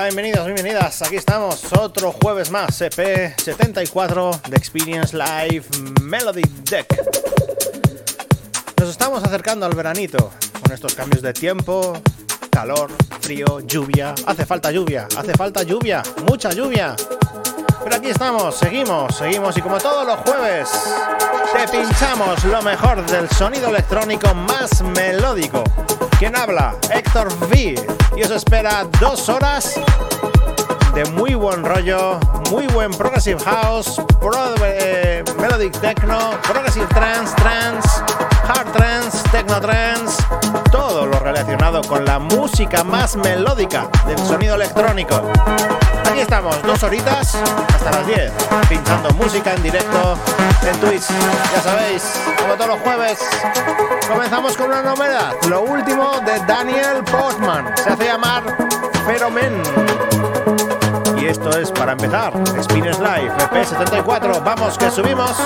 Hola, bienvenidos, bienvenidas. Aquí estamos, otro jueves más, EP74 de Experience Live Melody Deck. Nos estamos acercando al veranito con estos cambios de tiempo, calor, frío, lluvia. Hace falta lluvia, hace falta lluvia, mucha lluvia. Pero aquí estamos, seguimos, seguimos y como todos los jueves, te pinchamos lo mejor del sonido electrónico más melódico. ¿Quién habla? Héctor V. Y os espera dos horas de muy buen rollo, muy buen progressive house, pro, eh, melodic techno, progressive trance, trance, hard trance, techno trance, todo lo relacionado con la música más melódica del sonido electrónico. Aquí estamos, dos horitas hasta las 10, pinchando música en directo en Twitch. Ya sabéis, como todos los jueves, comenzamos con una novedad, lo último de Daniel Postman. Se hace llamar Feromen. Y esto es para empezar, Spinners Live, EP74. Vamos que subimos.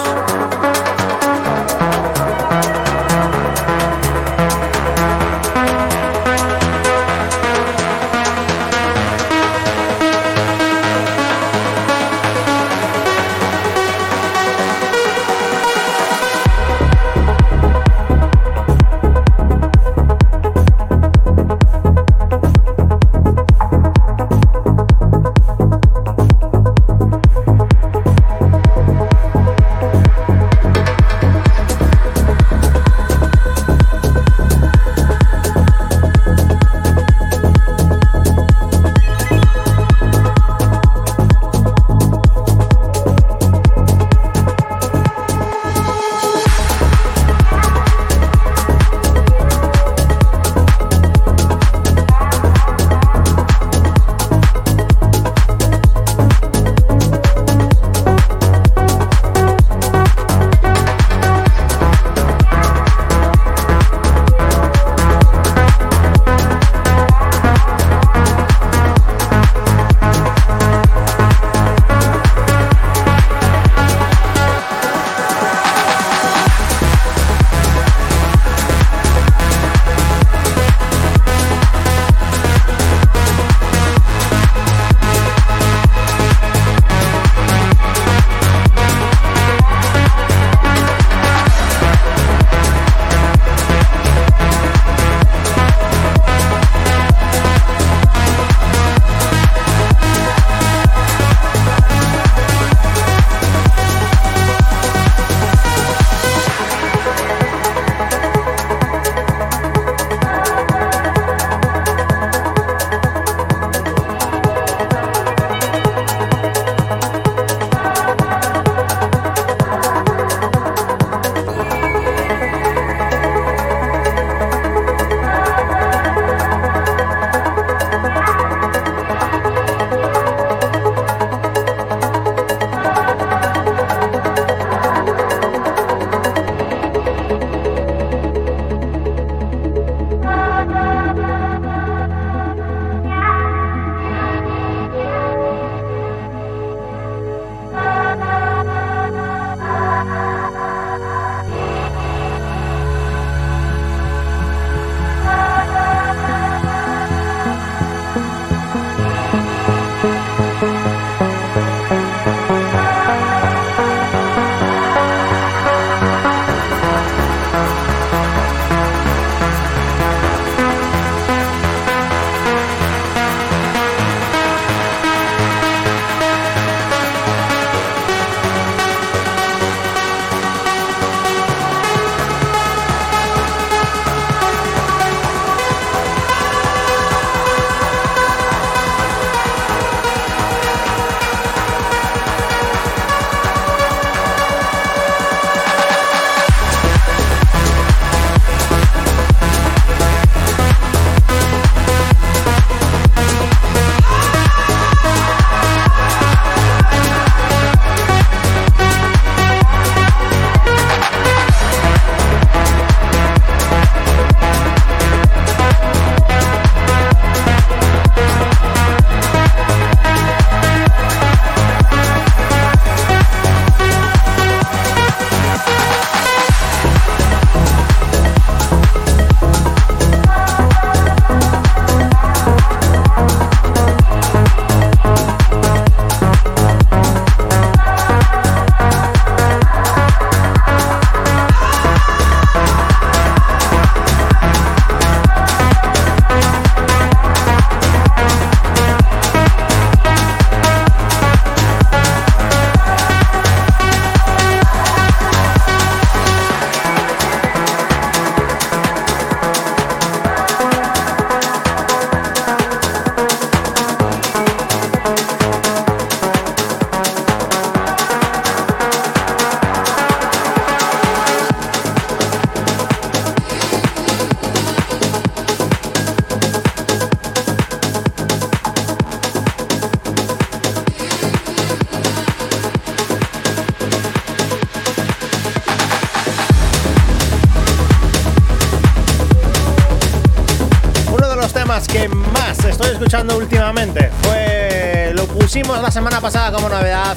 Más estoy escuchando últimamente. Fue. Lo pusimos la semana pasada como novedad.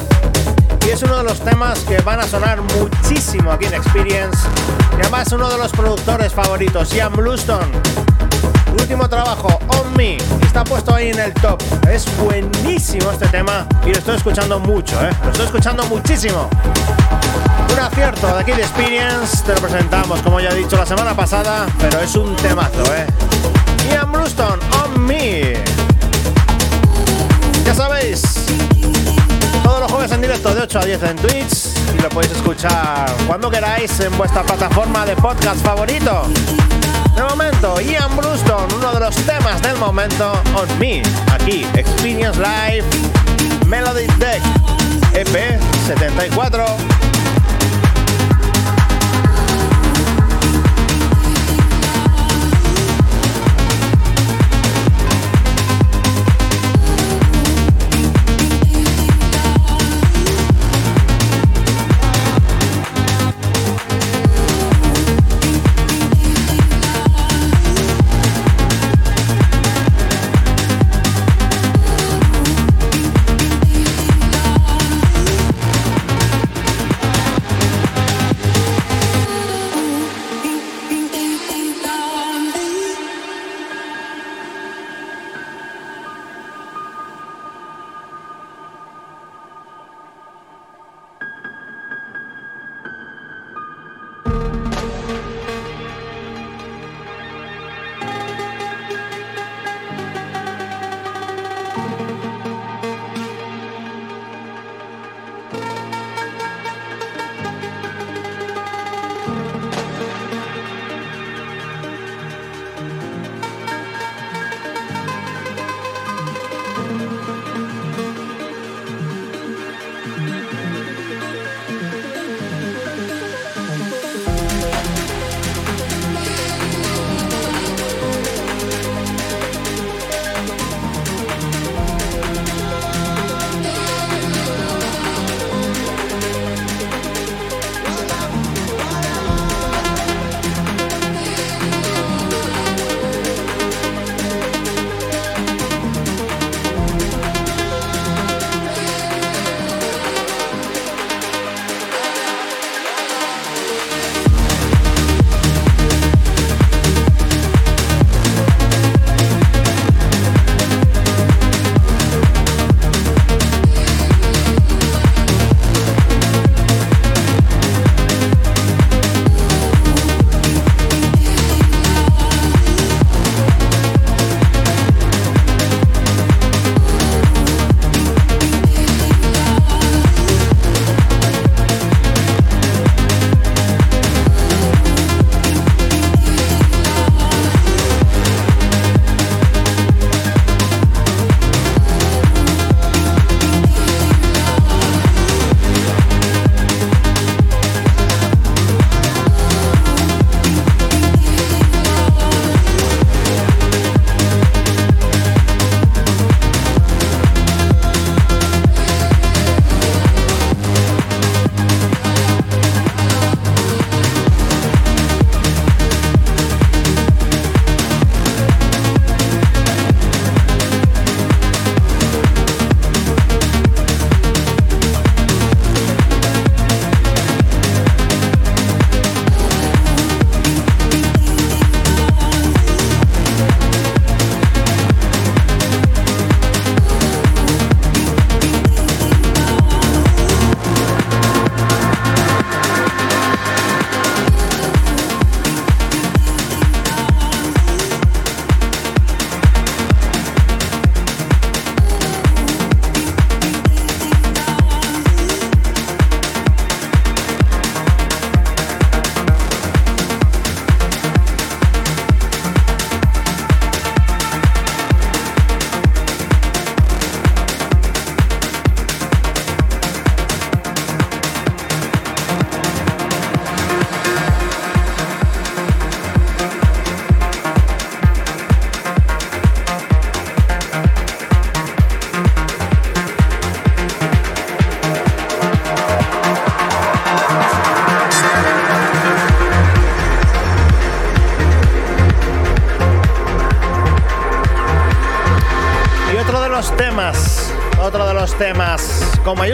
Y es uno de los temas que van a sonar muchísimo aquí en Experience. Y además uno de los productores favoritos, Ian Bluestone. Último trabajo, On Me, está puesto ahí en el top. Es buenísimo este tema y lo estoy escuchando mucho, ¿eh? Lo estoy escuchando muchísimo. Un acierto de aquí de Experience, te lo presentamos como ya he dicho la semana pasada, pero es un temazo, ¿eh? Ian Bluestone, On Me. Ya sabéis, todos los jueves en directo de 8 a 10 en Twitch y lo podéis escuchar cuando queráis en vuestra plataforma de podcast favorito. De momento, Ian Bruston, uno de los temas del momento, On Me, aquí, Experience Live, Melody Deck, EP 74.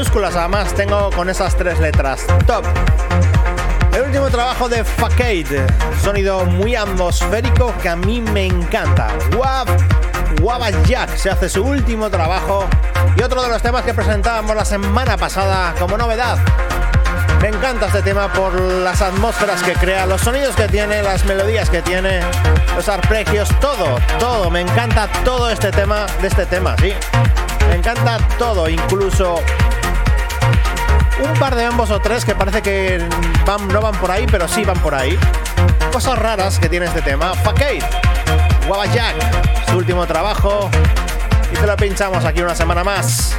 Mayúsculas además tengo con esas tres letras. Top. El último trabajo de Facade, sonido muy atmosférico que a mí me encanta. Wab, Waba Jack se hace su último trabajo y otro de los temas que presentábamos la semana pasada como novedad. Me encanta este tema por las atmósferas que crea, los sonidos que tiene, las melodías que tiene, los arpegios, todo, todo. Me encanta todo este tema de este tema, sí. Me encanta todo, incluso un par de ambos o tres que parece que van, no van por ahí, pero sí van por ahí. Cosas raras que tiene este tema. Facade, Guava Jack, su último trabajo. Y te lo pinchamos aquí una semana más.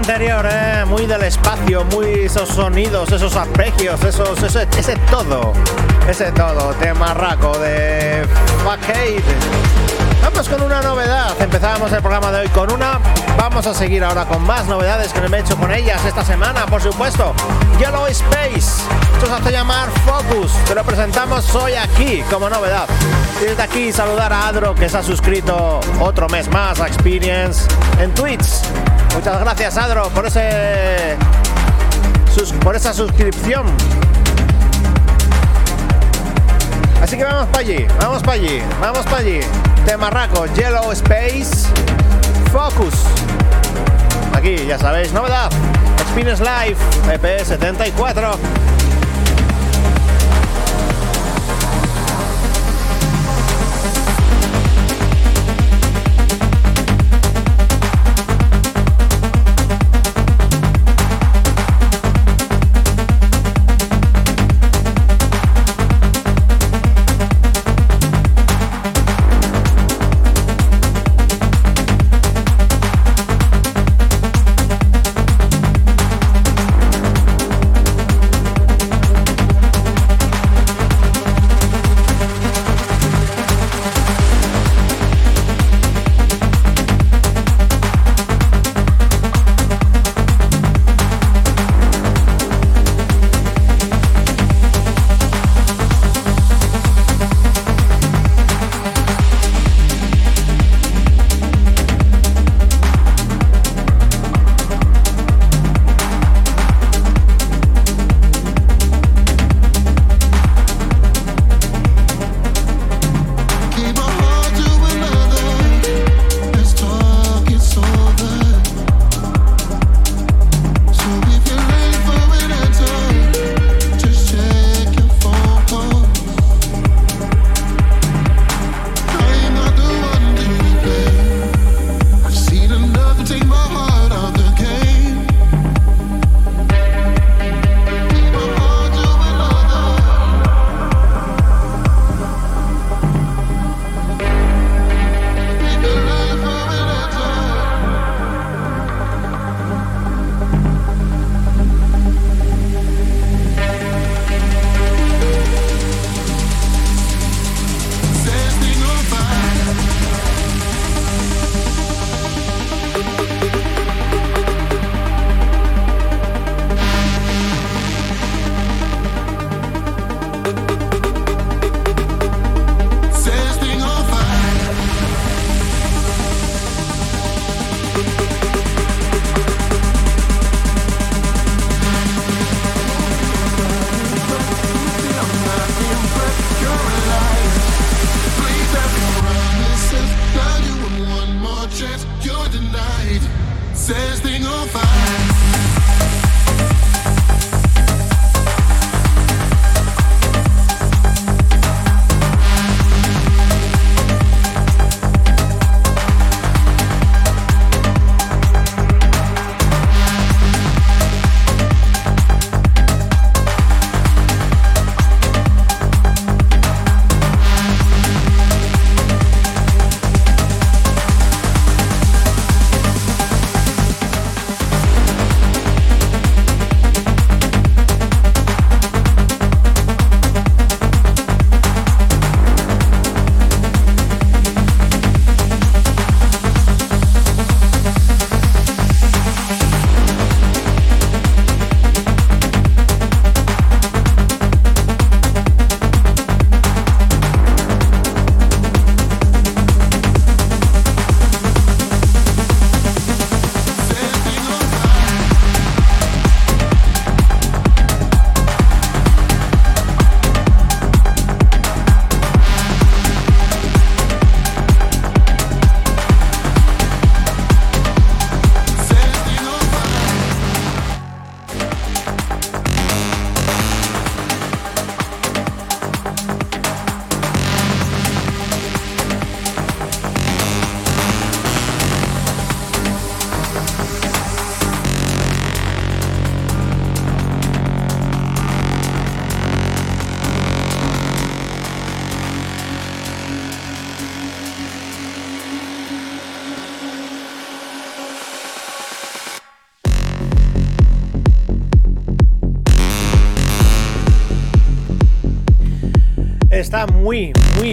Anterior, ¿eh? muy del espacio, muy esos sonidos, esos arpegios, esos, ese, ese todo, ese todo, tema raco de Fuckade. Vamos con una novedad. Empezábamos el programa de hoy con una. Vamos a seguir ahora con más novedades que me he hecho con ellas esta semana, por supuesto. Yellow Space. Esto se hace llamar Focus. Te lo presentamos hoy aquí como novedad. Y desde aquí saludar a Adro que se ha suscrito otro mes más a Experience en Twitch. Muchas gracias, Adro, por ese. Sus, por esa suscripción. Así que vamos para allí, vamos para allí, vamos para allí. Temarraco, Yellow Space, Focus. Aquí, ya sabéis, novedad. Spin Life, EP74.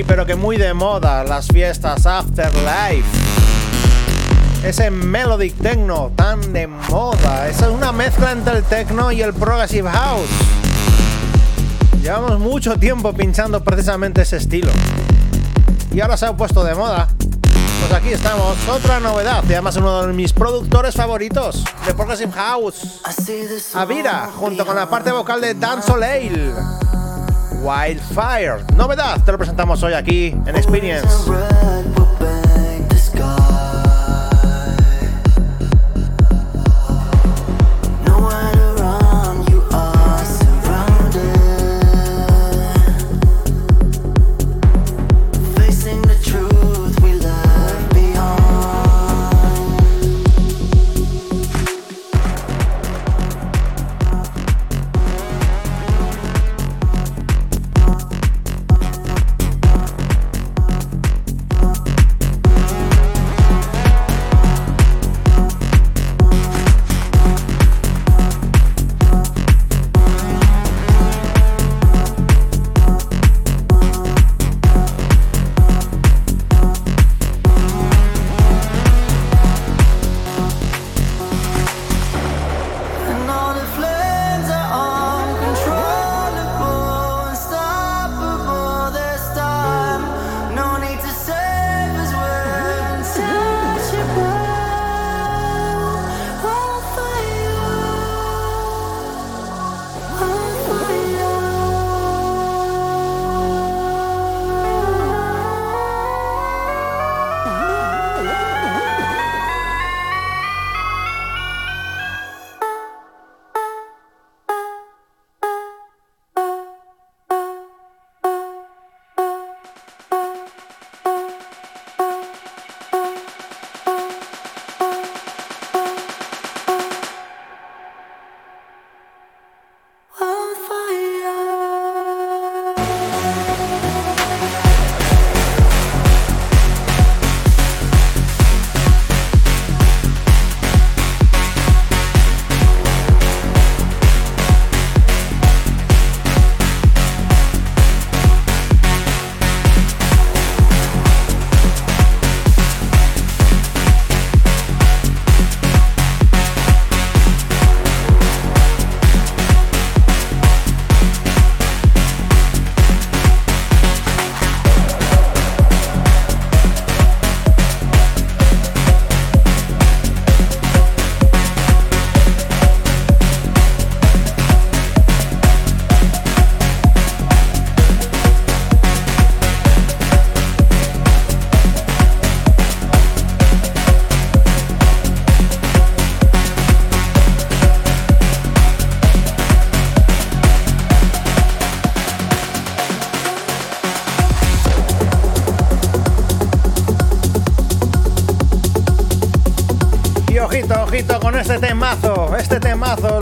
Pero que muy de moda las fiestas Afterlife. Ese melodic techno tan de moda. Esa es una mezcla entre el techno y el progressive house. Llevamos mucho tiempo pinchando precisamente ese estilo. Y ahora se ha puesto de moda. Pues aquí estamos, otra novedad. Y además uno de mis productores favoritos de Progressive House. Avira, junto con la parte vocal de Dan Soleil. Wildfire. Novedad, te lo presentamos hoy aquí en Experience.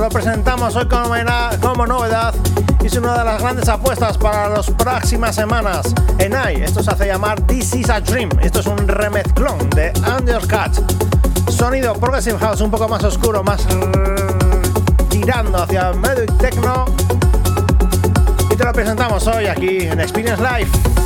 Lo presentamos hoy como, novedad y es una de las grandes apuestas para las próximas semanas. Enai, esto se hace llamar This is a Dream. Esto es un remezclón de Undercut. Sonido Progressive House un poco más oscuro, más tirando hacia medio techno. Y te lo presentamos hoy aquí en Experience Live.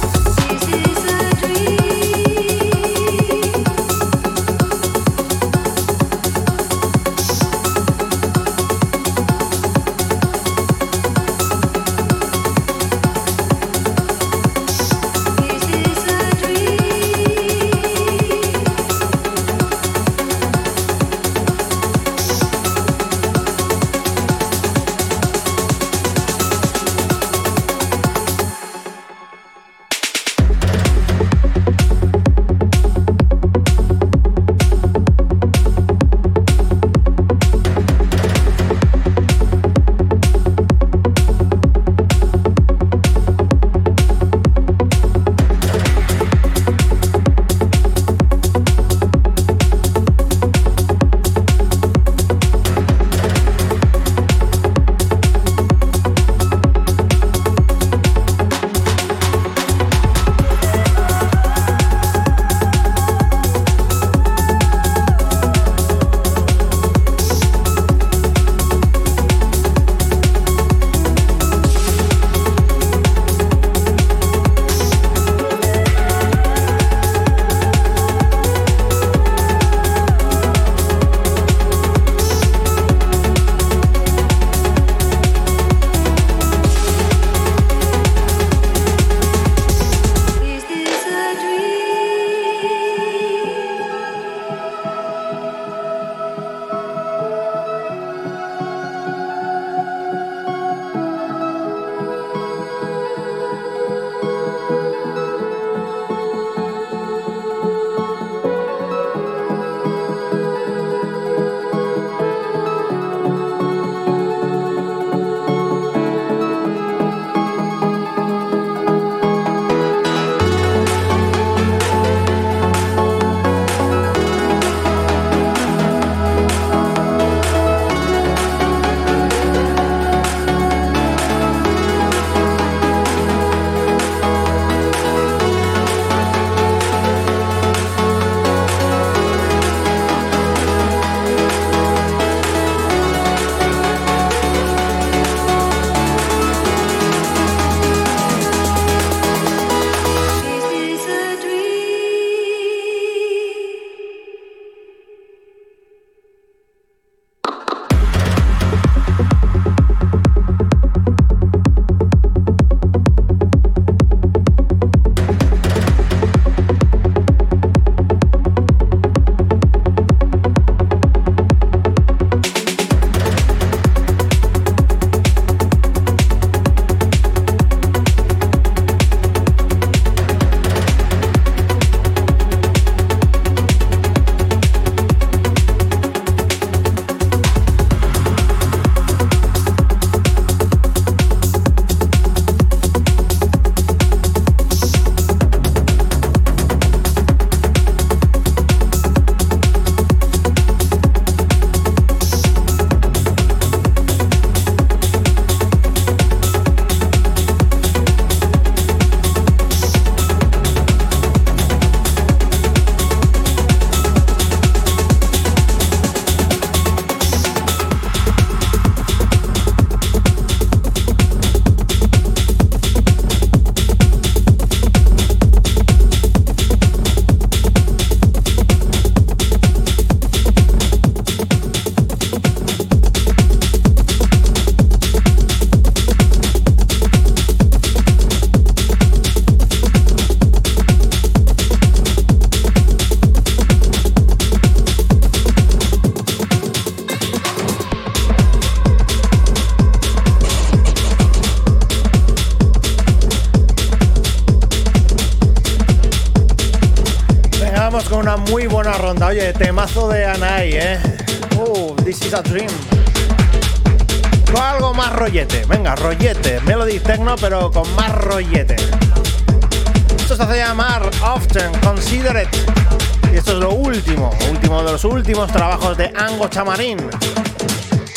Ango Chamarín.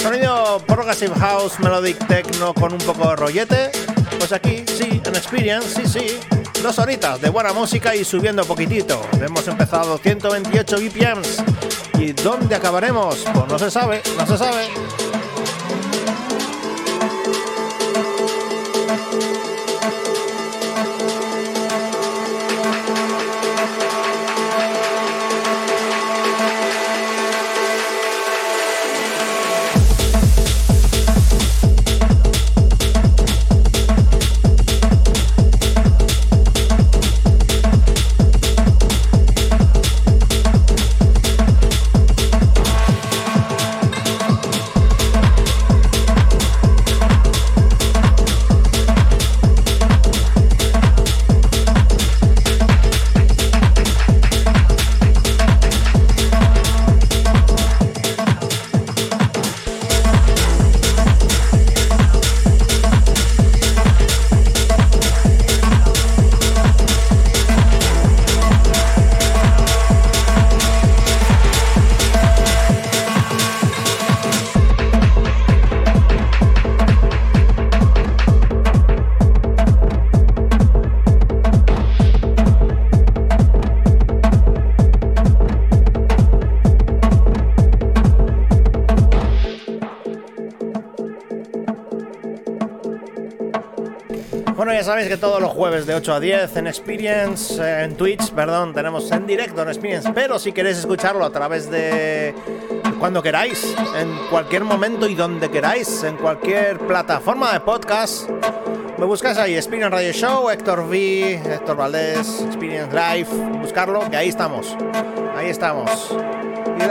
Sonido Progressive House, Melodic Techno con un poco de rollete. Pues aquí, sí, en Experience, sí, sí. Dos horitas de buena música y subiendo poquitito. Hemos empezado 128 BPMs. ¿Y dónde acabaremos? Pues no se sabe, no se sabe. Sabéis que todos los jueves de 8 a 10 en Experience, eh, en Twitch, perdón, tenemos en directo en Experience, pero si queréis escucharlo a través de cuando queráis, en cualquier momento y donde queráis, en cualquier plataforma de podcast, me buscáis ahí, Experience Radio Show, Héctor V, Héctor Valdés, Experience Live, buscarlo, que ahí estamos, ahí estamos.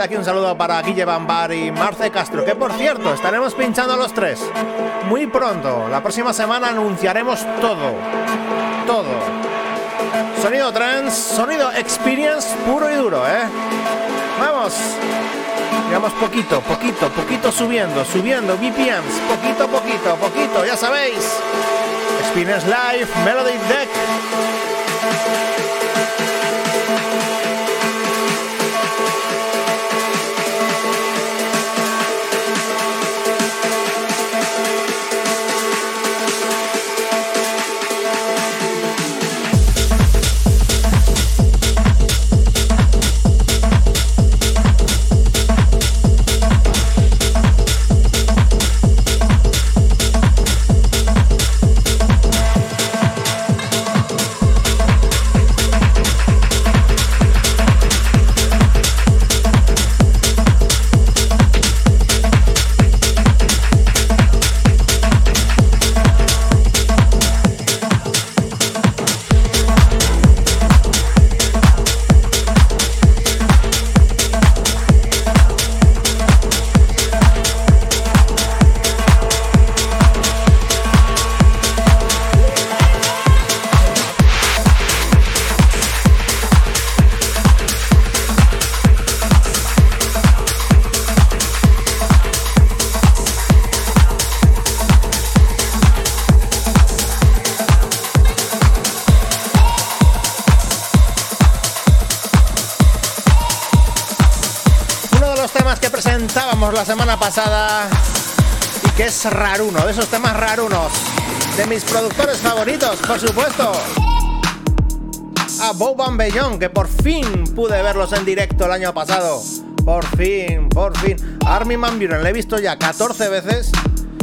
Aquí un saludo para Guille Bambar y Marce Castro, que por cierto, estaremos pinchando los tres muy pronto. La próxima semana anunciaremos todo. Todo. Sonido trans, sonido experience puro y duro, ¿eh? Vamos. Digamos poquito, poquito, poquito subiendo, subiendo BPMs, poquito, poquito, poquito, ya sabéis. Experience Live, Melody Deck. Raruno, de esos temas rarunos, de mis productores favoritos, por supuesto. A Boban Bellón, que por fin pude verlos en directo el año pasado. Por fin, por fin. Armin Van Buren le he visto ya 14 veces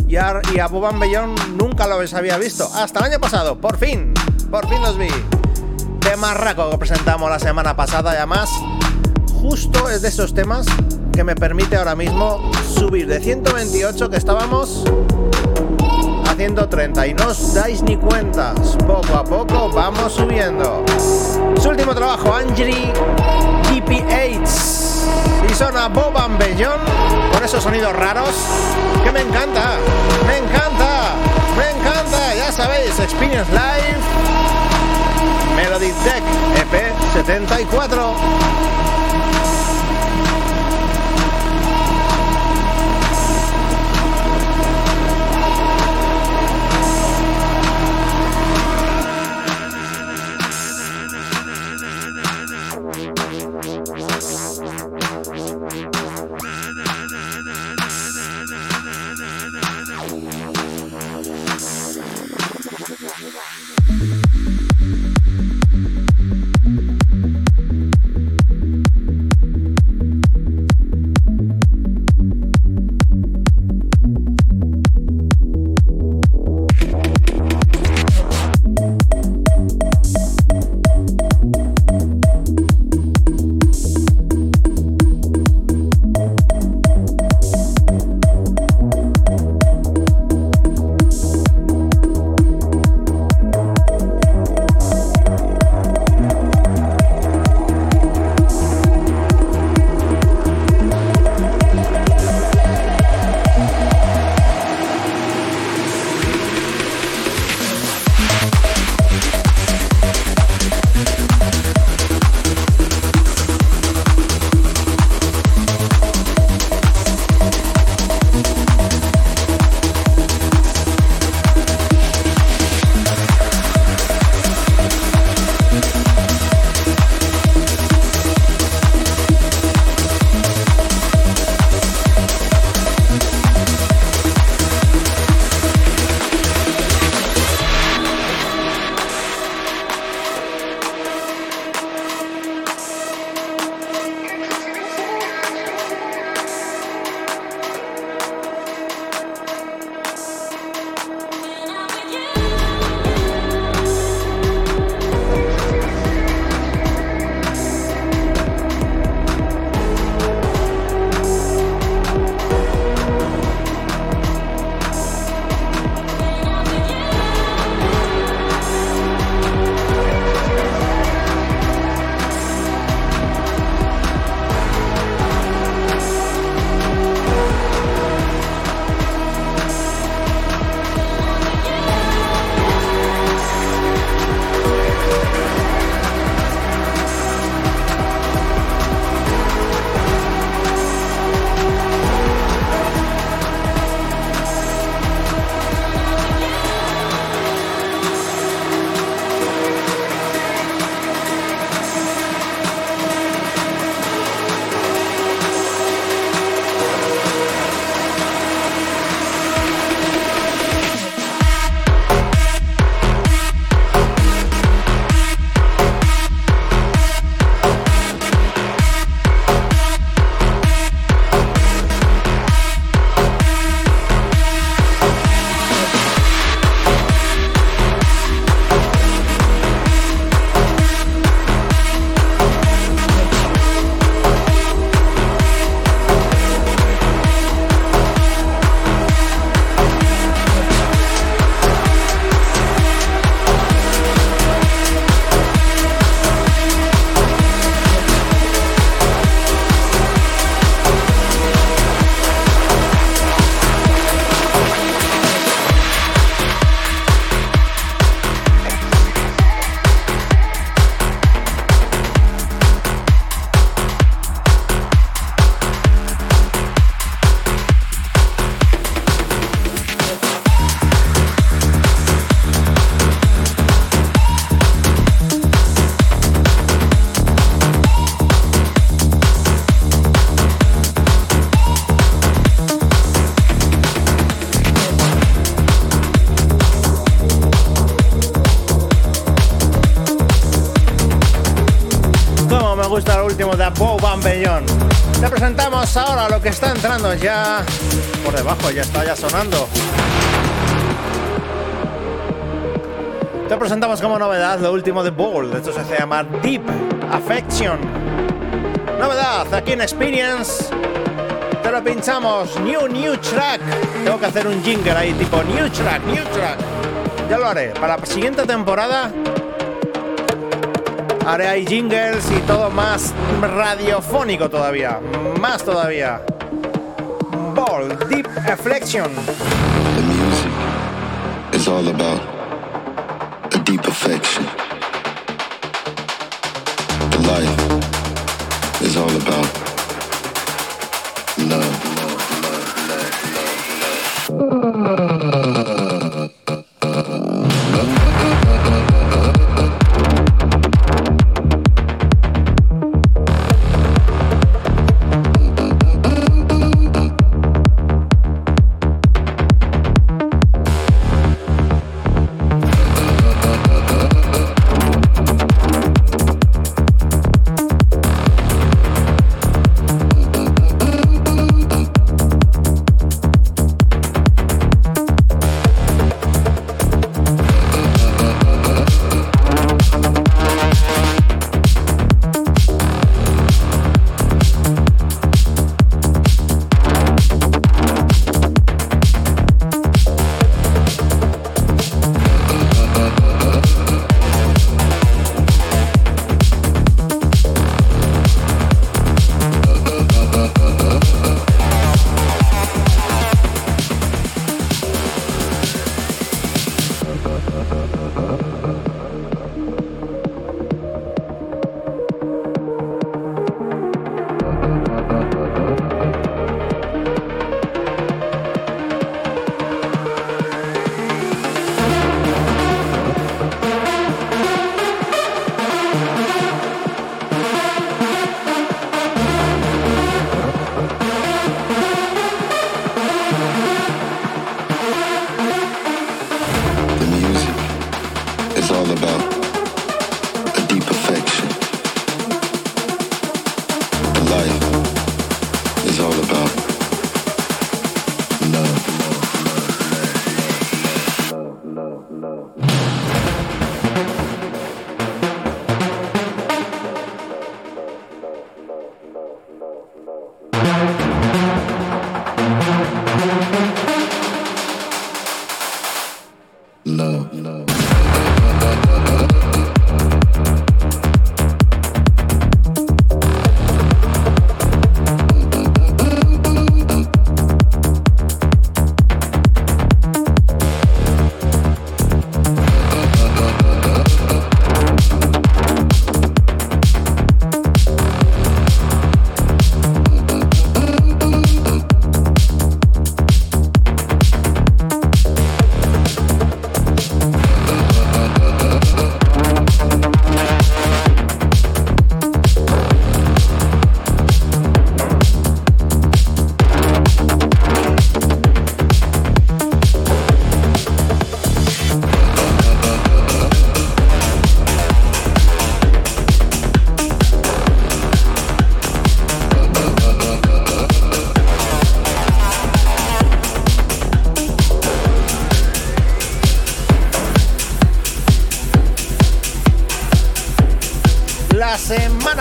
y a, y a Boban Bellón nunca los había visto. Hasta el año pasado, por fin, por fin los vi. De Marraco que presentamos la semana pasada y además justo es de esos temas que me permite ahora mismo subir de 128 que estábamos 130 y no os dais ni cuentas. Poco a poco vamos subiendo. Su último trabajo, Angie GP8 y suena Boban Bellón con esos sonidos raros que me encanta, me encanta, me encanta. Ya sabéis, Experience Live, Melody Deck EP 74. Entrando ya por debajo, ya está ya sonando. Te presentamos como novedad lo último de Bold, esto se llama Deep Affection. Novedad aquí en Experience. Te lo pinchamos, New New Track. Tengo que hacer un jingle ahí tipo New Track, New Track. Ya lo haré. Para la siguiente temporada haré ahí jingles y todo más radiofónico todavía. Más todavía. Bold, Deep Affection. The music is all about a deep affection. The life is all about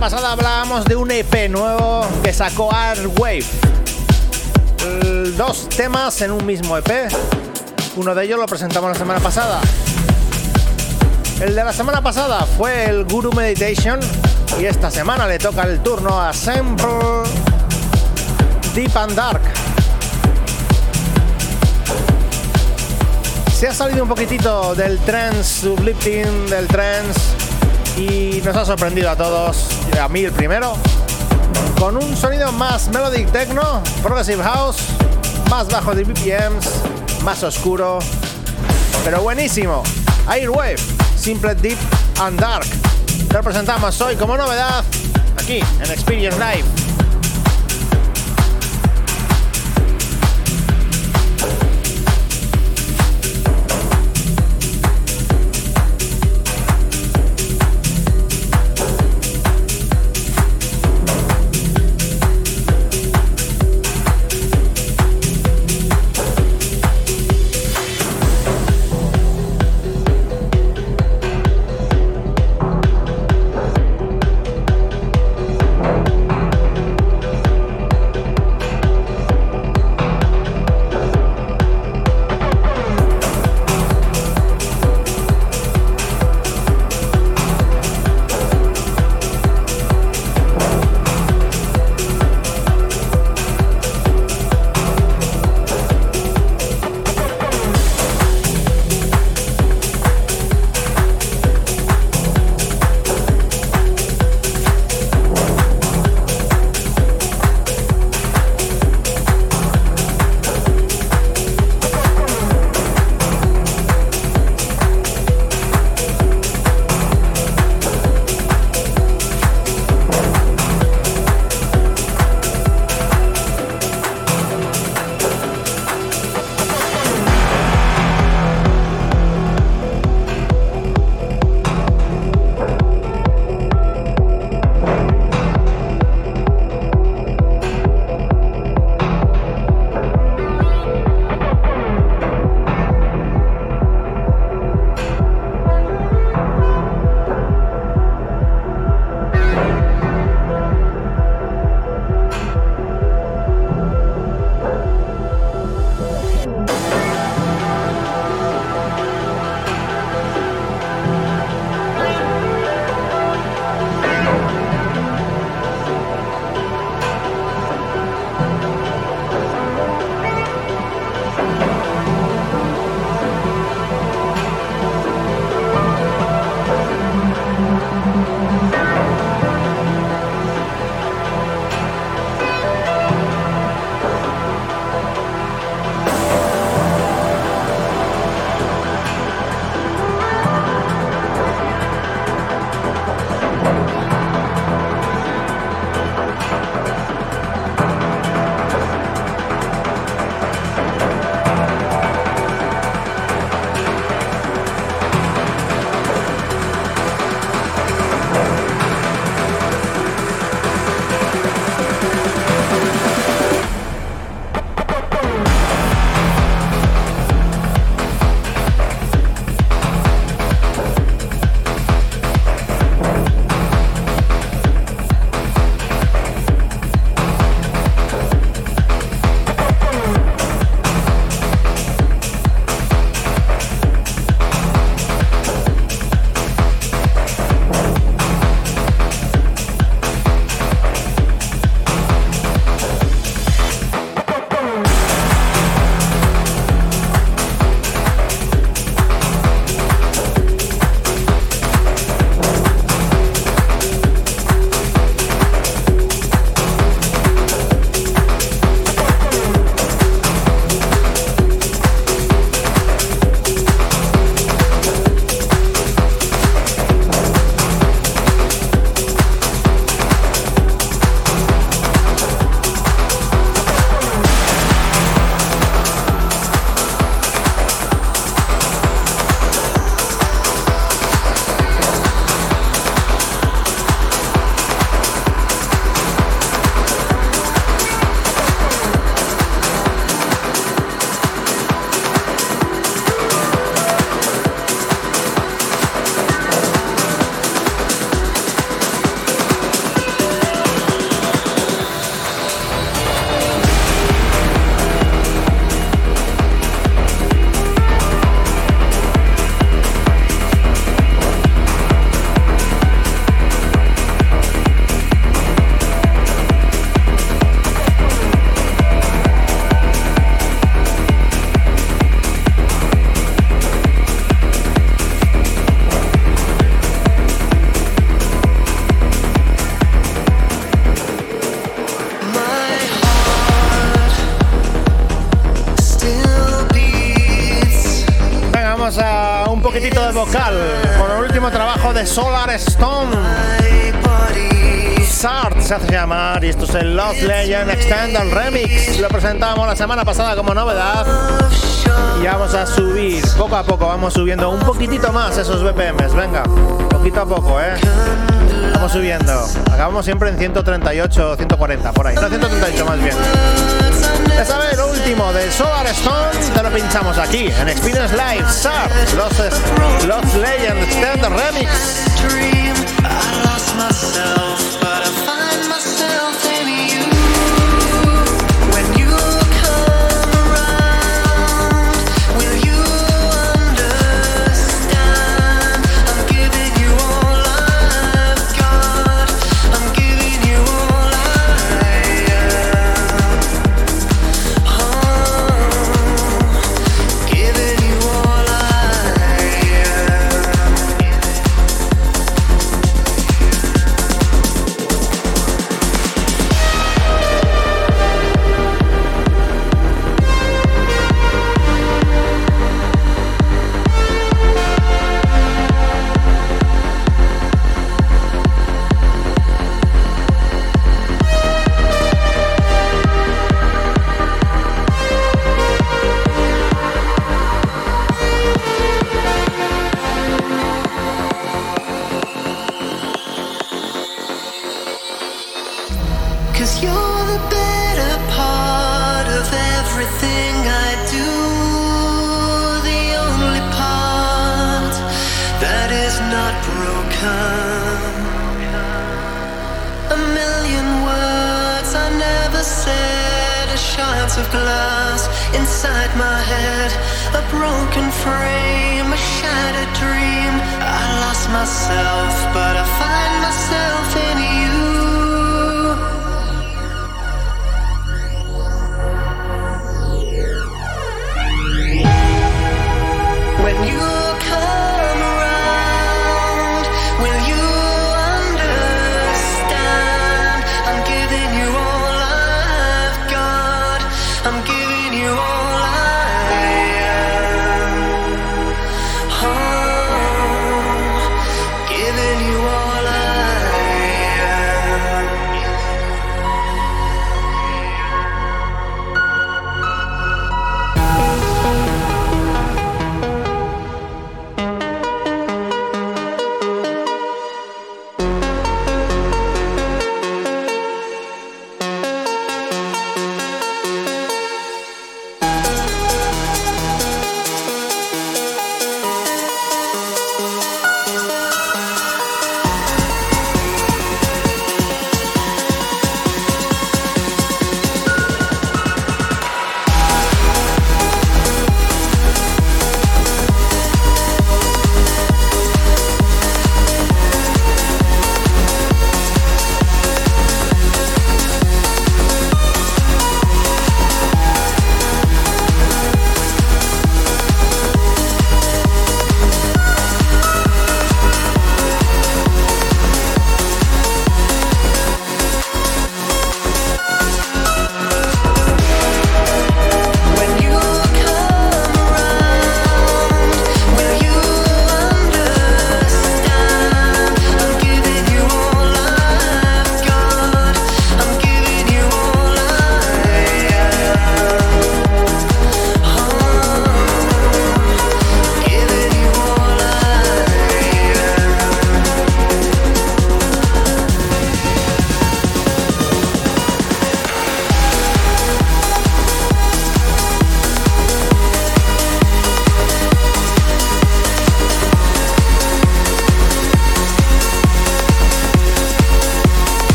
pasada hablábamos de un EP nuevo que sacó Wave. Dos temas en un mismo EP. Uno de ellos lo presentamos la semana pasada. El de la semana pasada fue el Guru Meditation y esta semana le toca el turno a Sample Deep and Dark. Se ha salido un poquitito del trance sublifting, del trance y nos ha sorprendido a todos, a mí el primero, con un sonido más melodic techno, progressive house, más bajo de BPMs, más oscuro, pero buenísimo. Airwave, simple deep and dark. Te presentamos hoy como novedad aquí en Experience Live. Stone. Sart se hace llamar y esto es el Legend Extended Remix. Lo presentamos la semana pasada como novedad y vamos a subir poco a poco, vamos subiendo un poquitito más esos BPMs. Venga, poquito a poco, eh. Vamos subiendo. Acabamos siempre en 138, 140, por ahí. No, 138 más bien. Ya sabes, lo último de Solar Stone te lo pinchamos aquí en Experience Live, Sart, Lost, Lost Legend Extended Remix. dream.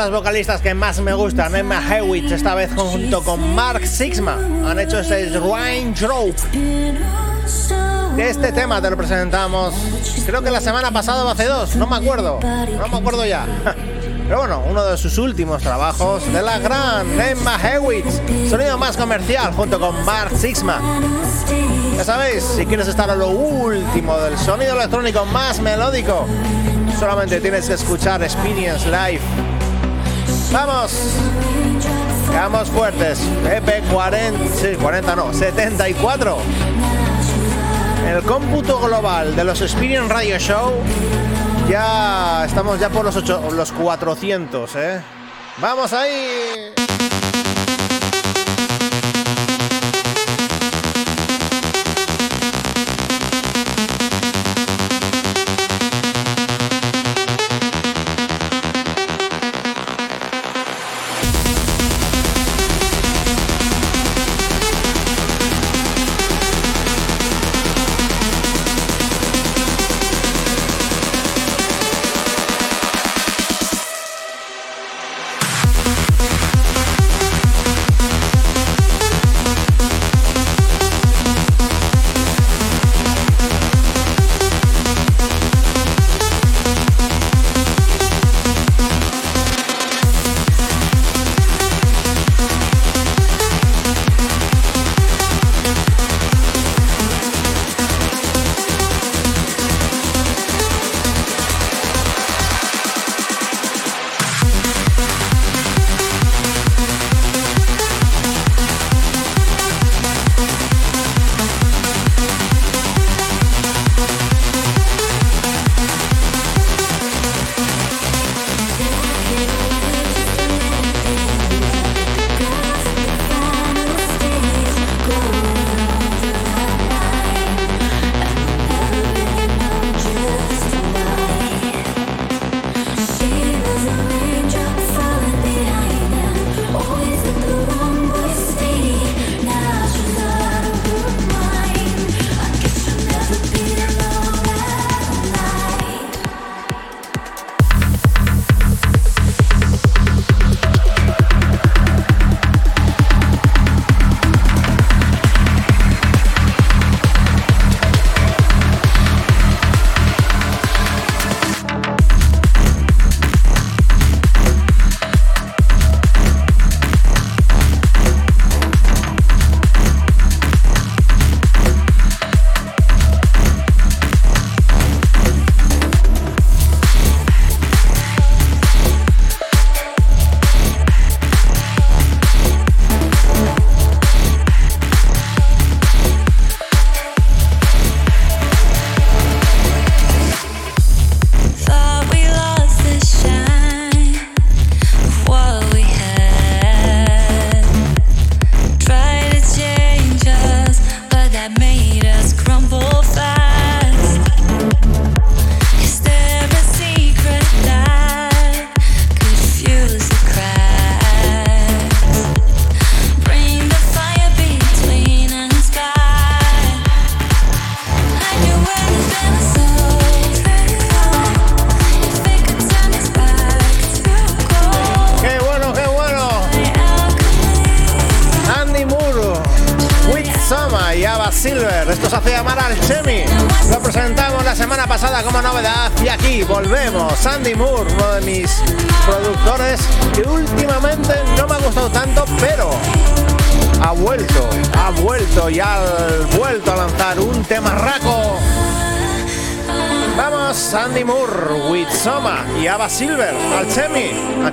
Las vocalistas que más me gustan, Emma Hewitt, esta vez junto con Mark Sixma, han hecho este Raindrop. Este tema te lo presentamos, creo que la semana pasada o hace dos, no me acuerdo, no me acuerdo ya. Pero bueno, uno de sus últimos trabajos de la gran Emma Hewitt, sonido más comercial junto con Mark Sixma. Ya sabéis, si quieres estar a lo último del sonido electrónico más melódico, solamente tienes que escuchar Experience Live. ¡Vamos! Vamos fuertes. EP40, sí, 40 no, 74. El cómputo global de los Experience Radio Show ya estamos ya por los, 8, los 400, ¿eh? ¡Vamos ahí!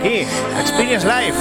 Chemi, aquí, Experience Live.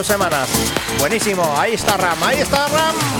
Dos semanas. Buenísimo, ahí está Ram, ahí está Ram.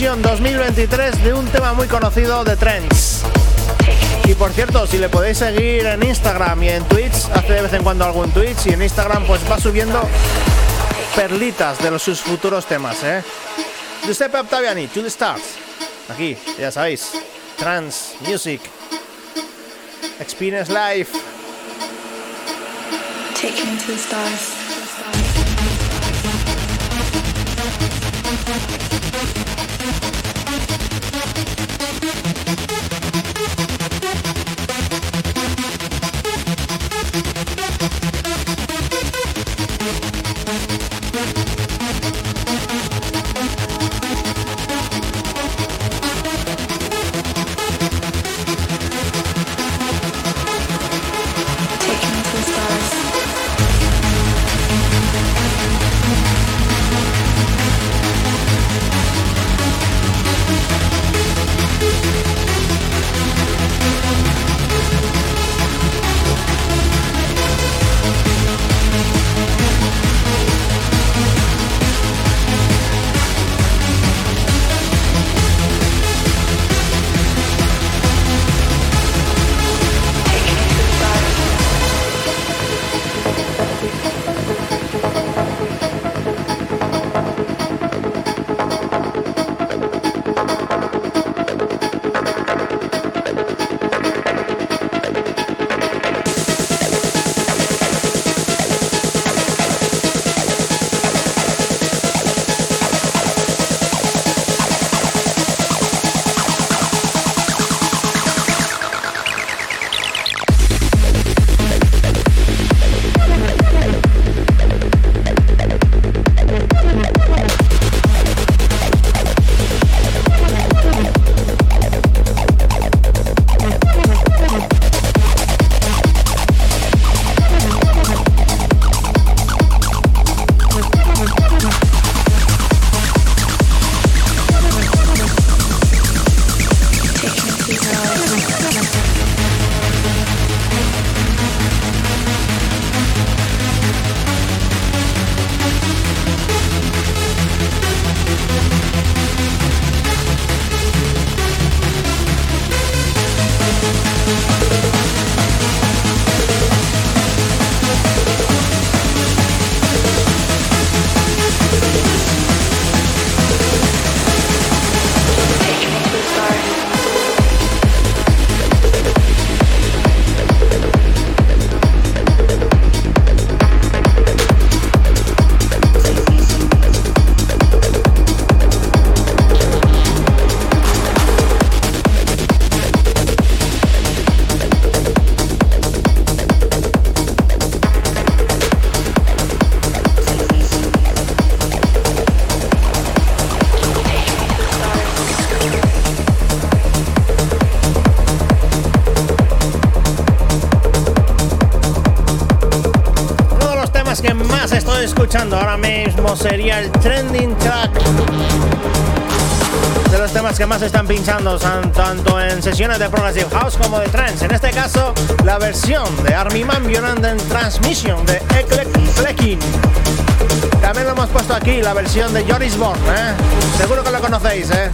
Es una versión 2023 de un tema muy conocido de Trends. Y por cierto, si le podéis seguir en Instagram y en Twitch, hace de vez en cuando algún Twitch y en Instagram pues va subiendo perlitas de los, sus futuros temas, ¿eh? Giuseppe Ottaviani, To The Stars. Aquí, ya sabéis, Trans Music. Experience Life. Take me to the stars. Pinchando tanto en sesiones de Progressive House como de trance. En este caso, la versión de Armin Van Buren en Transmission de Eklek Flecking. También lo hemos puesto aquí, la versión de Joris Born, ¿eh? Seguro que lo conocéis, ¿eh?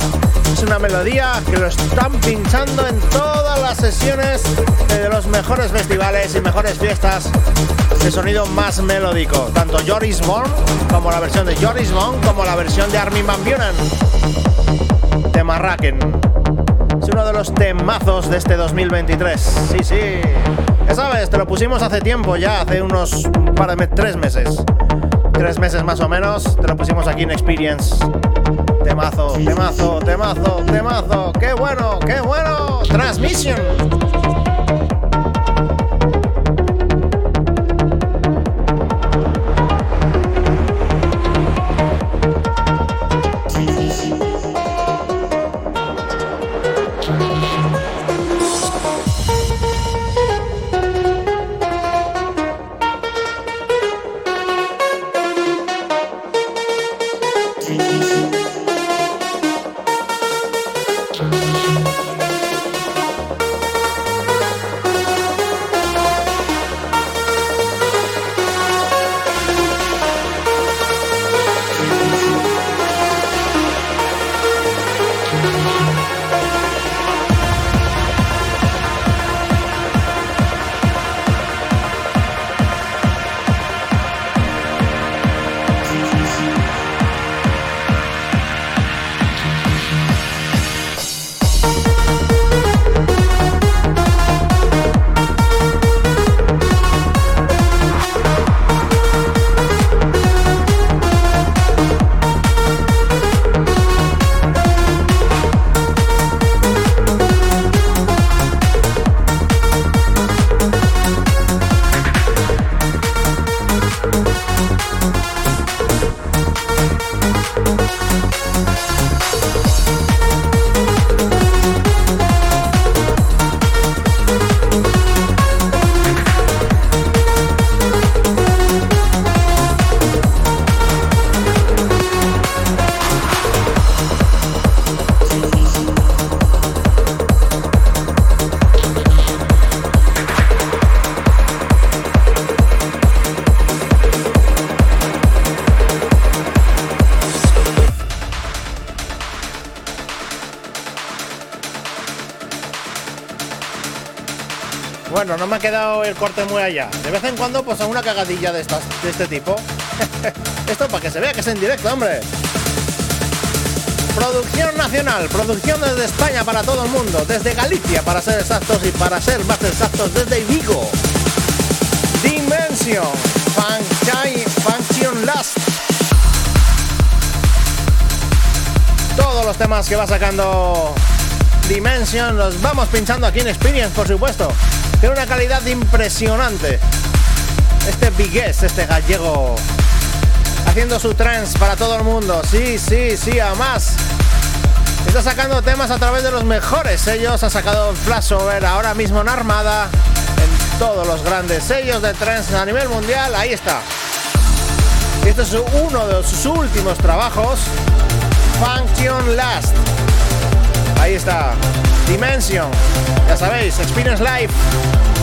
Es una melodía que lo están pinchando en todas las sesiones de los mejores festivales y mejores fiestas de sonido más melódico. Tanto Joris Born como la versión de Joris Born como la versión de Armin Van Buren. Tema Raken. De los temazos de este 2023. Sí, sí. Ya sabes, te lo pusimos hace tiempo ya, hace unos par de tres meses. Tres meses más o menos, te lo pusimos aquí en Experience. Temazo, temazo, temazo, temazo. ¡Qué bueno, qué bueno! Transmission. No me ha quedado el corte muy allá. De vez en cuando, pues una cagadilla de, estas, de este tipo. Esto para que se vea que es en directo, hombre. Producción nacional, producción desde España para todo el mundo, desde Galicia para ser exactos y para ser más exactos desde Vigo. Dimension, Function Last. Todos los temas que va sacando Dimension los vamos pinchando aquí en Experience, por supuesto. Tiene una calidad impresionante. Este Bigues, este gallego, haciendo su trance para todo el mundo. Sí, sí, sí, además. Está sacando temas a través de los mejores sellos. Ha sacado Flashover ahora mismo en Armada. En todos los grandes sellos de trance a nivel mundial. Ahí está. Este es uno de sus últimos trabajos. Function Last. Ahí está. Dimension. Ya sabéis, Experience Live.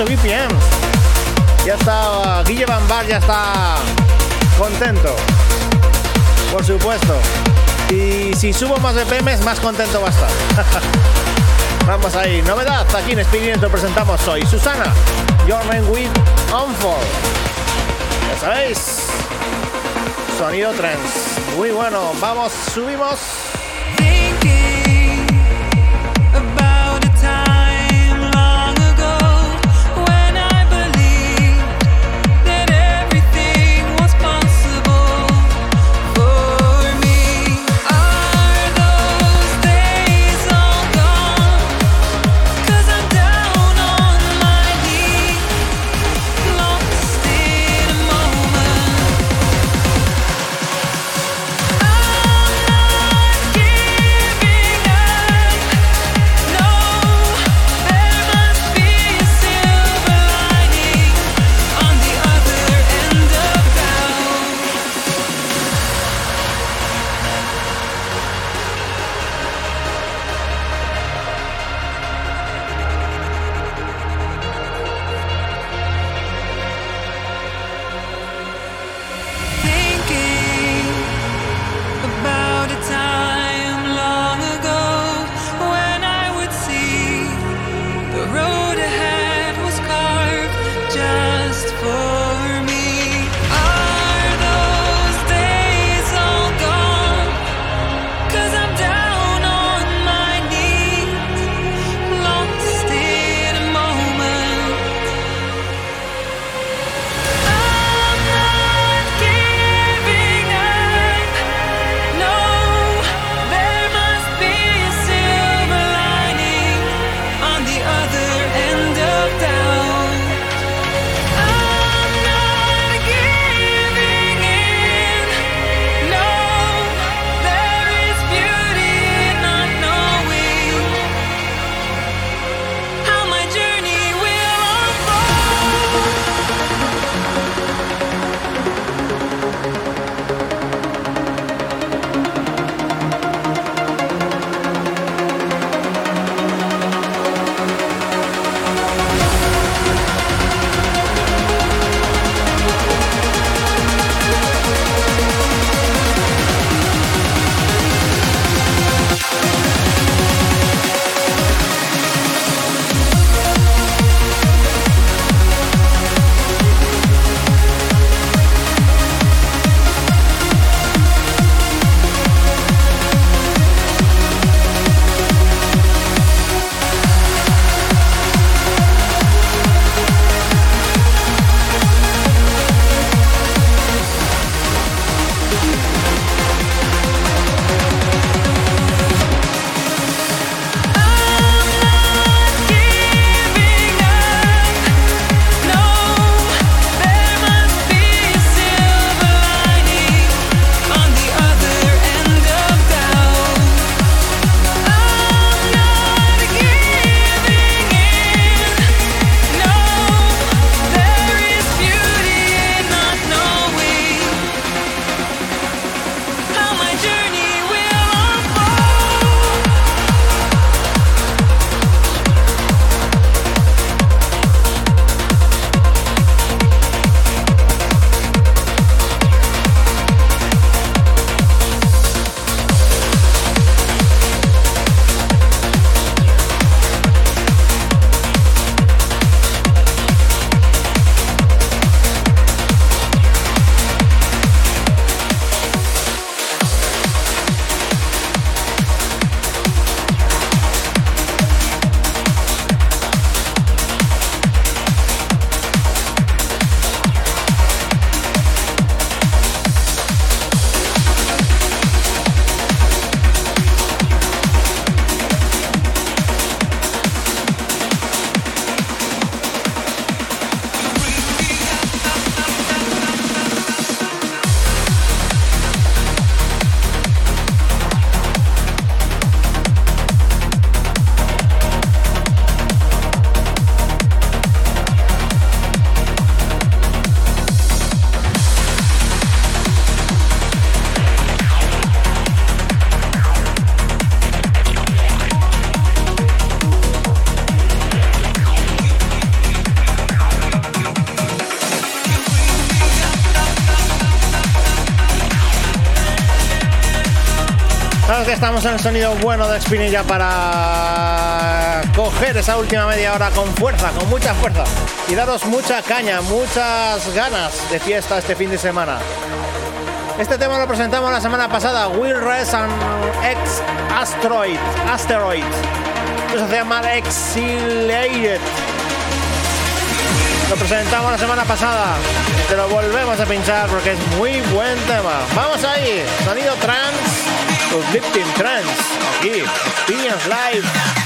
138 BPM. Ya está, Guille Van Bar ya está contento. Por supuesto. Y si subo más BPM, más contento va a estar. Vamos ahí, novedad aquí en Experience lo presentamos hoy. Susana, Your Man with Onford. Ya sabéis, sonido trends. Muy bueno, vamos, subimos. Estamos en el sonido bueno de Spinilla para coger esa última media hora con fuerza, con mucha fuerza y daros mucha caña, muchas ganas de fiesta este fin de semana. Este tema lo presentamos la semana pasada, Will Rest and X Asteroid. Asteroid. Eso se llama Exiliated. Lo presentamos la semana pasada. Te lo volvemos a pinchar porque es muy buen tema. Vamos ahí. Sonido trans. Uplifting trans. Aquí. Experience Live.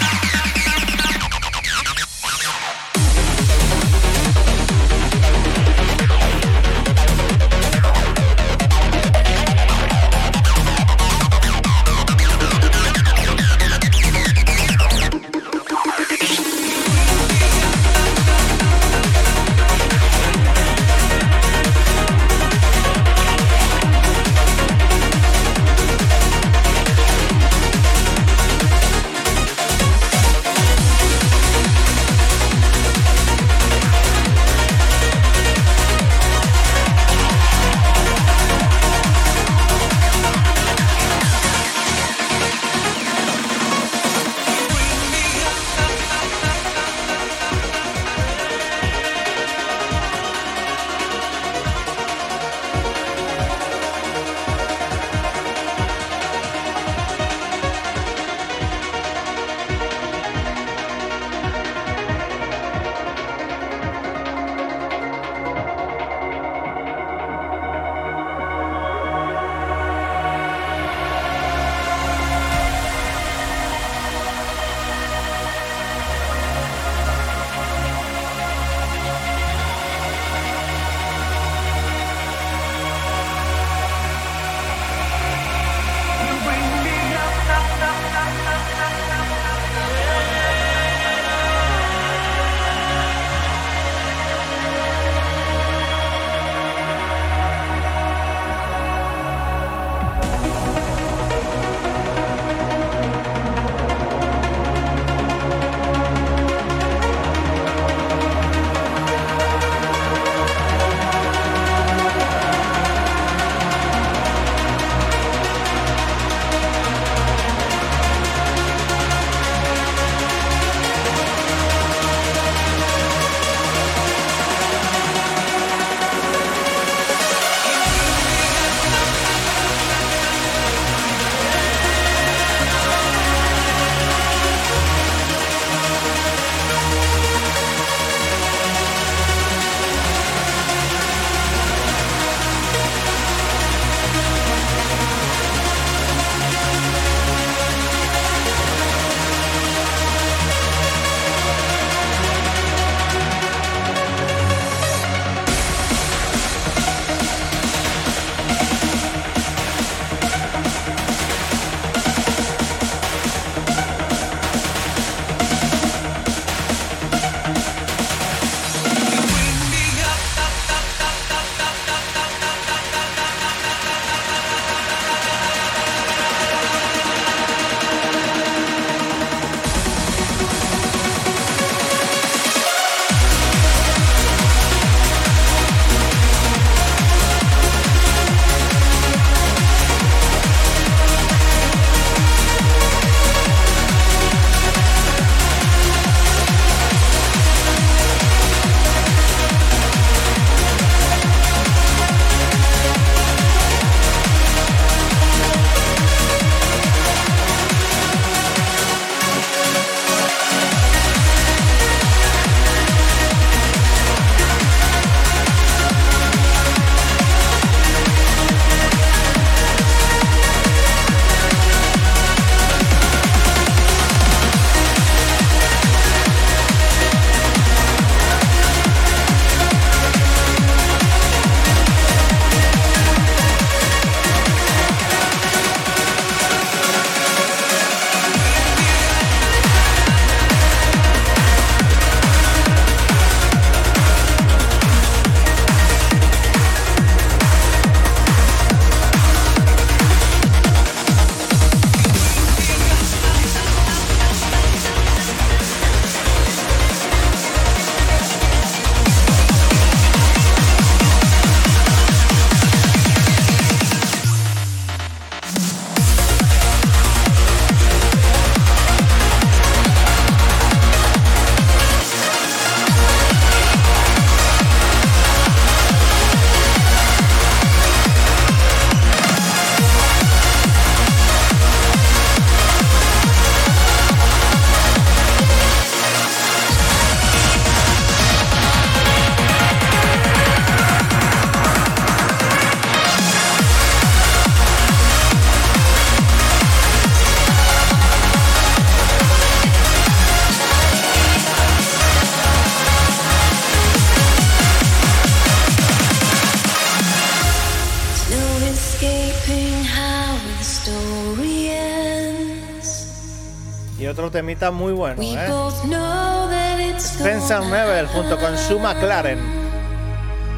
Temita muy bueno, ¿eh? Spencer Neville junto con Sue McLaren.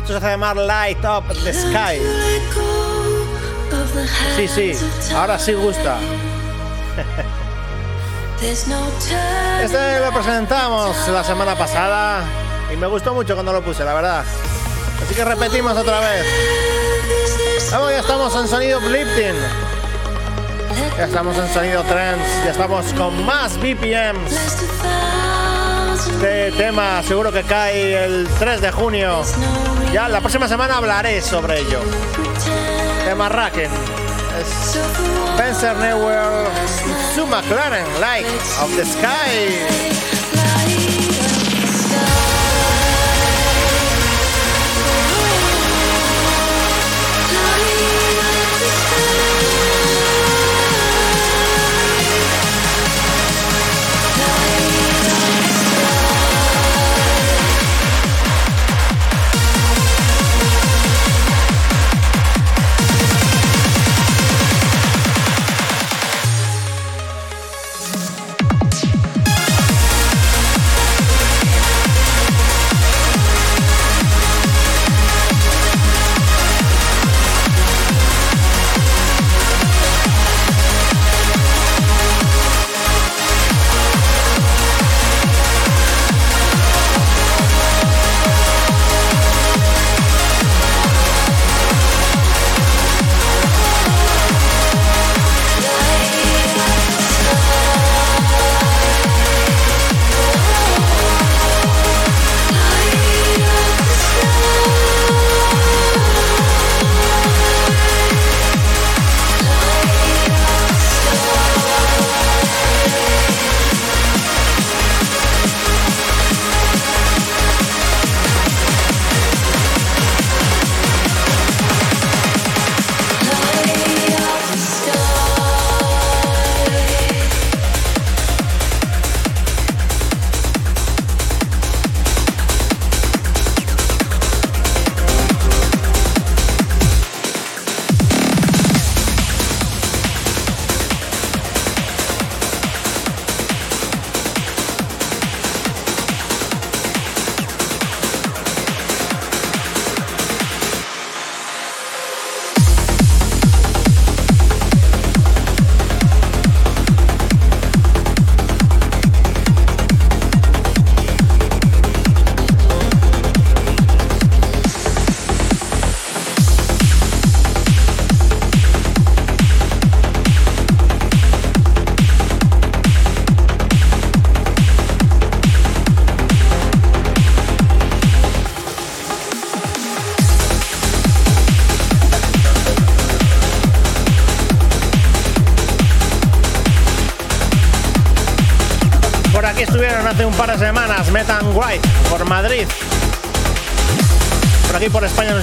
Esto se hace llamar Light Up the Sky. Sí, sí, ahora sí gusta. Este lo presentamos la semana pasada y me gustó mucho cuando lo puse, la verdad. Así que repetimos otra vez. Vamos, ya estamos en sonido Lifting. Ya estamos en sonido trance, ya estamos con más BPMs. Este tema seguro que cae el 3 de junio. Ya la próxima semana hablaré sobre ello. Tema Raken. Spencer Newell, Sue McLaren, Light of the Sky.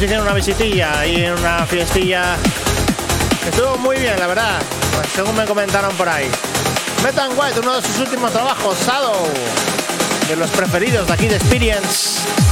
Hicieron una visitilla y una fiestilla. Estuvo muy bien, la verdad, pues según me comentaron por ahí. Metan White, uno de sus últimos trabajos, Shadow, de los preferidos de aquí de Experience.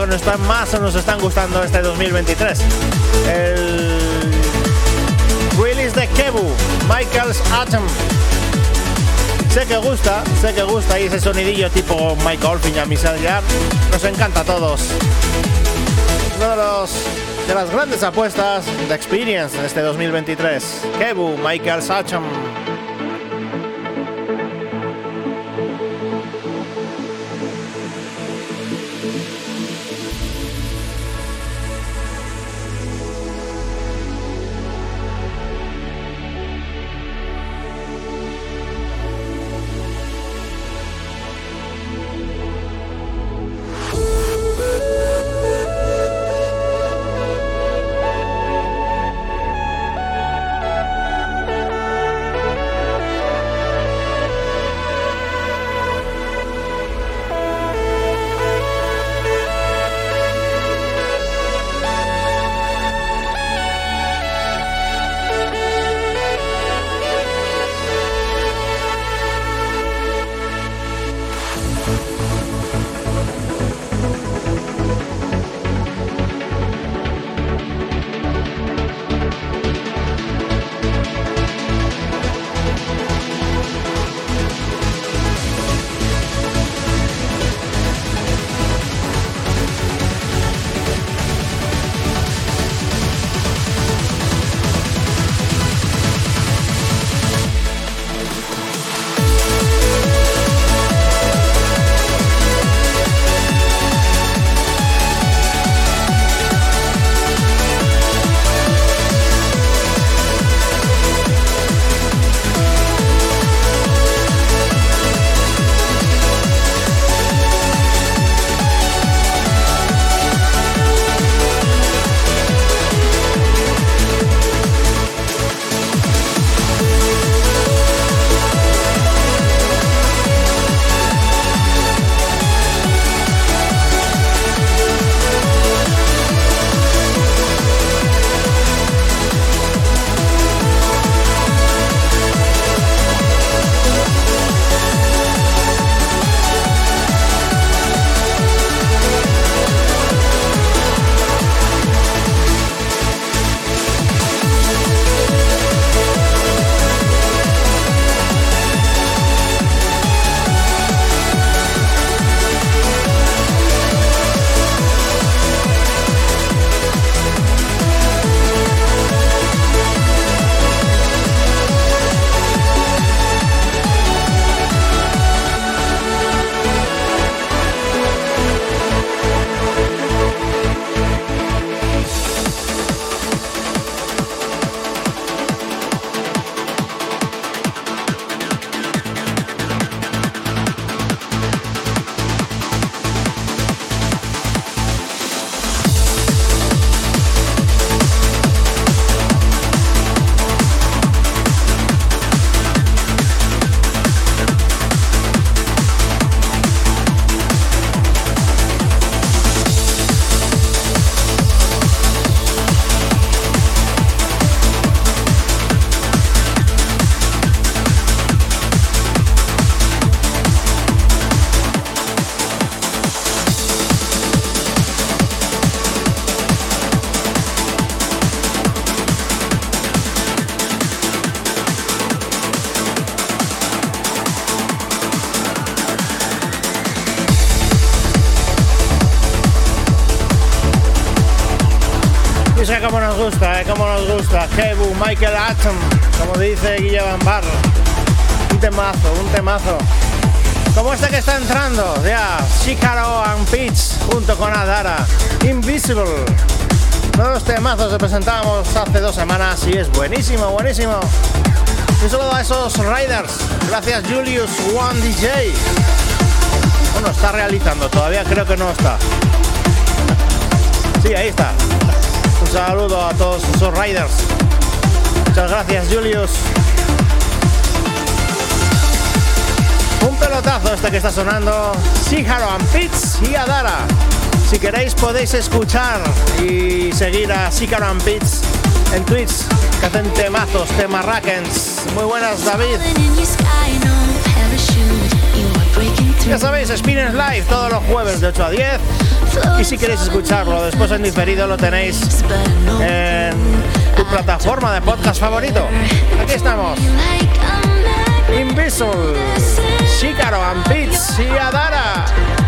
Que nos están más o nos están gustando este 2023. El release de Kebu, Michael's Atom. Sé que gusta, sé que gusta y ese sonidillo tipo Michael Olfin y ya nos encanta a todos. Uno de los de las grandes apuestas de Experience en este 2023. Kebu, Michael Sacham. gusta, eh, como nos gusta. Kebu, Michael Atom, como dice Guille Bar Un temazo, un temazo. Como este que está entrando, ya, Shikaro and Peach junto con Adara. Invisible. Nuevos temazos que presentamos hace dos semanas y es buenísimo, buenísimo. Un saludo a esos riders. Gracias Julius One DJ. Bueno, está realizando, todavía creo que no está. Sí, ahí está. Saludo a todos esos riders. Muchas gracias, Julius. Un pelotazo este que está sonando. Shiharo and Pitts y Adara. Si queréis podéis escuchar y seguir a Shiharo and Pitts en Twitch que hacen temazos, temarrackens. Muy buenas, David. Ya sabéis, Spinners Live todos los jueves de 8 a 10. Y si queréis escucharlo después en diferido, lo tenéis en tu plataforma de podcast favorito. Aquí estamos. Invisible, Shikaro and y Adara.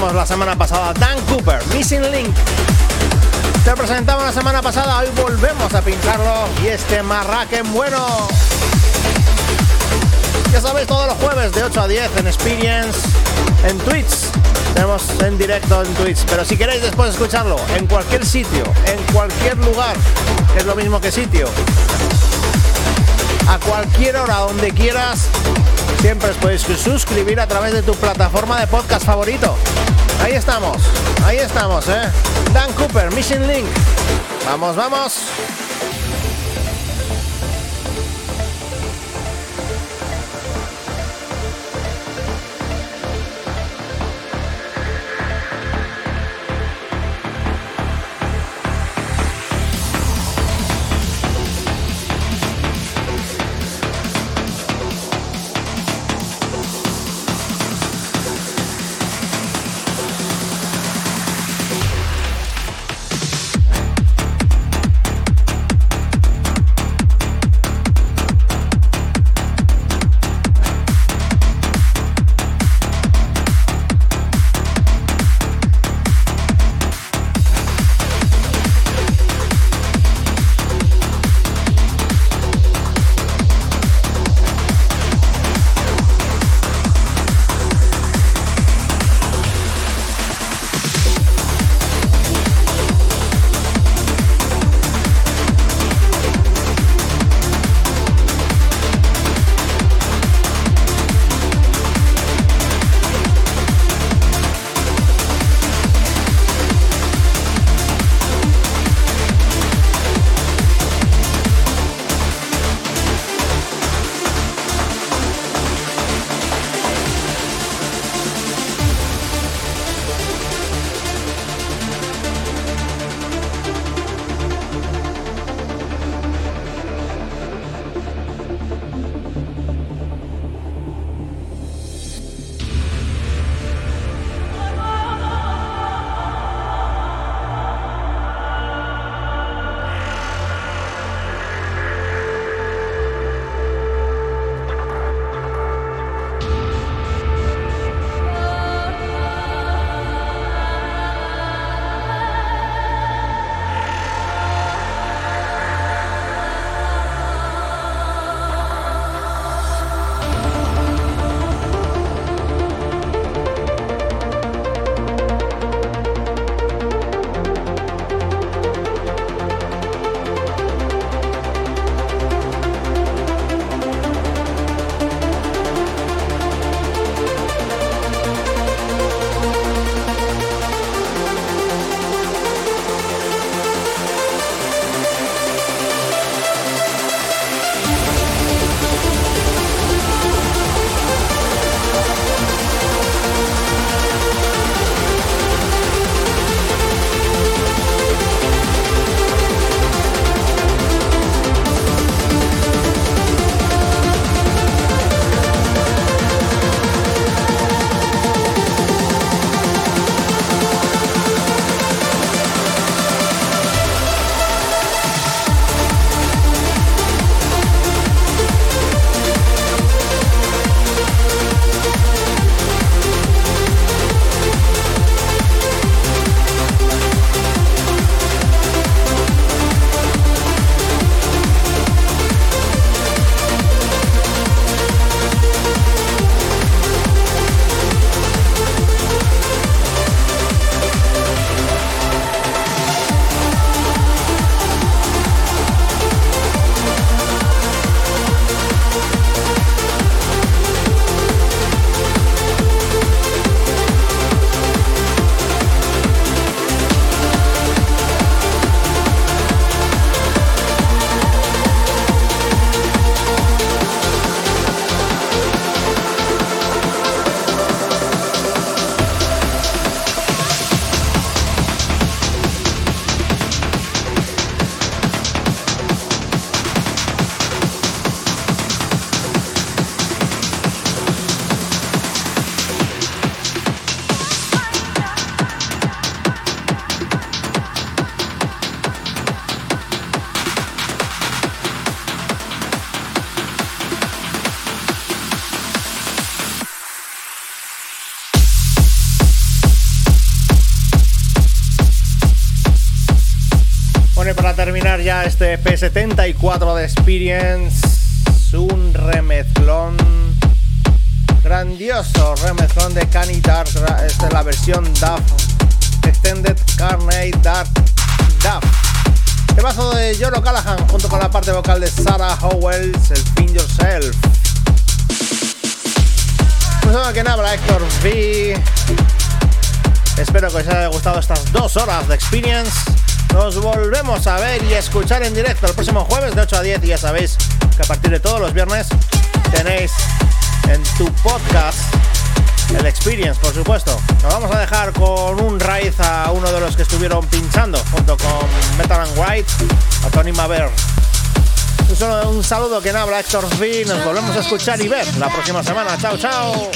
La semana pasada, Dan Cooper, Missing Link. Te presentamos la semana pasada, hoy volvemos a pincharlo y este Marraken bueno. Ya sabéis, todos los jueves de 8 a 10 en Experience, en Twitch. Tenemos en directo en Twitch. Pero si queréis después escucharlo en cualquier sitio, en cualquier lugar, es lo mismo que sitio. A cualquier hora, donde quieras, siempre os podéis suscribir a través de tu plataforma de podcast favorito. Ahí estamos, ahí estamos, ¿eh? Dan Cooper, Mission Link. Vamos, vamos. Este P74 de Experience, un remezclón grandioso, remezclón de Canny Dark, esta es la versión DAF, Extended Carnage Dark DAF. El vaso de Joro Callahan junto con la parte vocal de Sarah Howells, el Pin Yourself. Pues que habla Héctor V. Espero que os haya gustado estas dos horas de Experience. Nos volvemos a ver y escuchar en directo el próximo jueves de 8 a 10 y ya sabéis que a partir de todos los viernes tenéis en tu podcast el Experience, por supuesto. Nos vamos a dejar con un raíz a uno de los que estuvieron pinchando junto con Metal and White, a Tony Maver. Un, saludo que no habla Héctor V. Nos volvemos a escuchar y ver la próxima semana. Chao, chao.